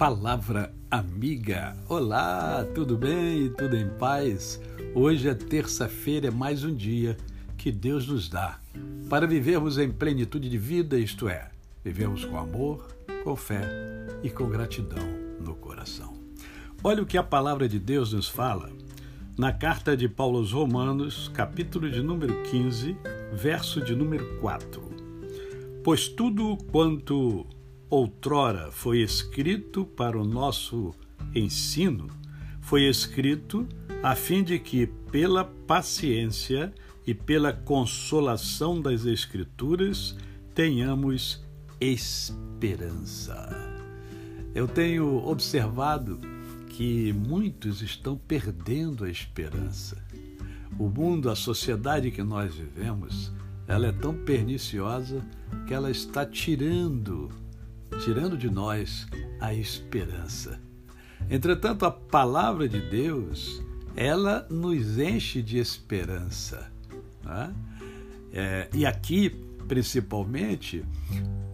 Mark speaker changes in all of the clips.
Speaker 1: Palavra Amiga. Olá, tudo bem? Tudo em paz? Hoje é terça-feira, é mais um dia que Deus nos dá para vivermos em plenitude de vida, isto é, vivermos com amor, com fé e com gratidão no coração. Olha o que a palavra de Deus nos fala na carta de Paulo aos Romanos, capítulo de número 15, verso de número 4. Pois tudo quanto outrora foi escrito para o nosso ensino, foi escrito a fim de que, pela paciência e pela consolação das Escrituras, tenhamos esperança. Eu tenho observado que muitos estão perdendo a esperança. O mundo, a sociedade que nós vivemos, ela é tão perniciosa que ela está tirando tirando de nós a esperança. Entretanto, a palavra de Deus, ela nos enche de esperança. Né? É, e aqui, principalmente,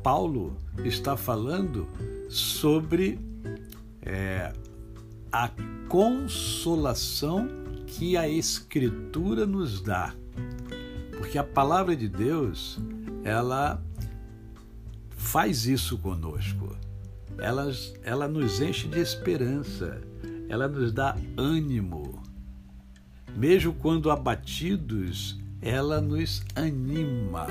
Speaker 1: Paulo está falando sobre é, a consolação que a Escritura nos dá. Porque a palavra de Deus, ela faz isso conosco. Ela, ela nos enche de esperança, ela nos dá ânimo. Mesmo quando abatidos, ela nos anima,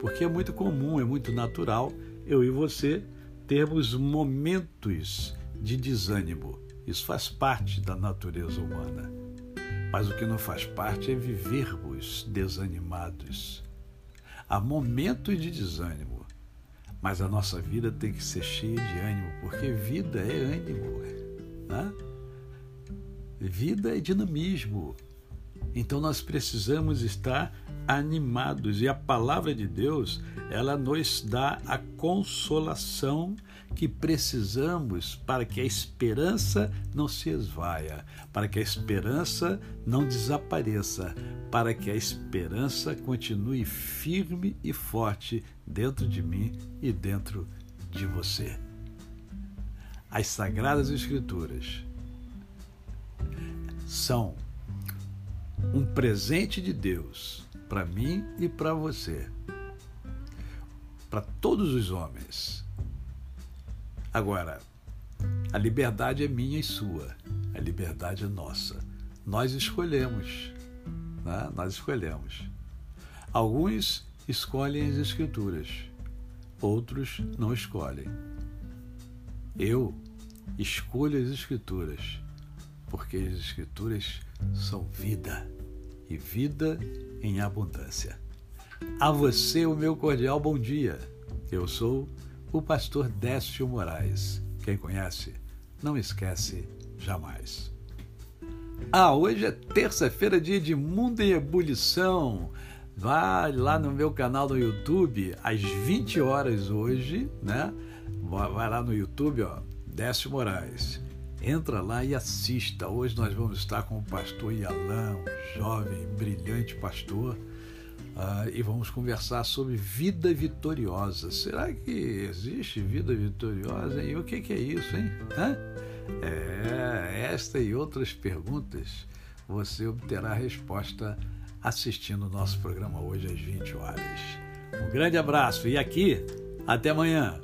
Speaker 1: porque é muito comum, é muito natural eu e você termos momentos de desânimo. Isso faz parte da natureza humana. Mas o que não faz parte é vivermos desanimados. Há momentos de desânimo mas a nossa vida tem que ser cheia de ânimo, porque vida é ânimo. Né? Vida é dinamismo. Então nós precisamos estar animados e a palavra de Deus, ela nos dá a consolação que precisamos para que a esperança não se esvaia, para que a esperança não desapareça, para que a esperança continue firme e forte dentro de mim e dentro de você. As Sagradas Escrituras são um presente de Deus para mim e para você, para todos os homens. Agora, a liberdade é minha e sua, a liberdade é nossa. Nós escolhemos, né? nós escolhemos. Alguns escolhem as Escrituras, outros não escolhem. Eu escolho as Escrituras, porque as Escrituras são vida e vida em abundância. A você, o meu cordial bom dia. Eu sou o pastor Décio Moraes. Quem conhece, não esquece jamais. Ah, hoje é terça-feira, dia de Mundo em Ebulição. Vai lá no meu canal no YouTube, às 20 horas hoje, né? Vai lá no YouTube, ó, Décio Moraes. Entra lá e assista. Hoje nós vamos estar com o pastor Yalan, um jovem, brilhante pastor, uh, e vamos conversar sobre vida vitoriosa. Será que existe vida vitoriosa? E o que, que é isso, hein? Hã? É, esta e outras perguntas você obterá resposta assistindo o nosso programa hoje às 20 horas. Um grande abraço e aqui, até amanhã.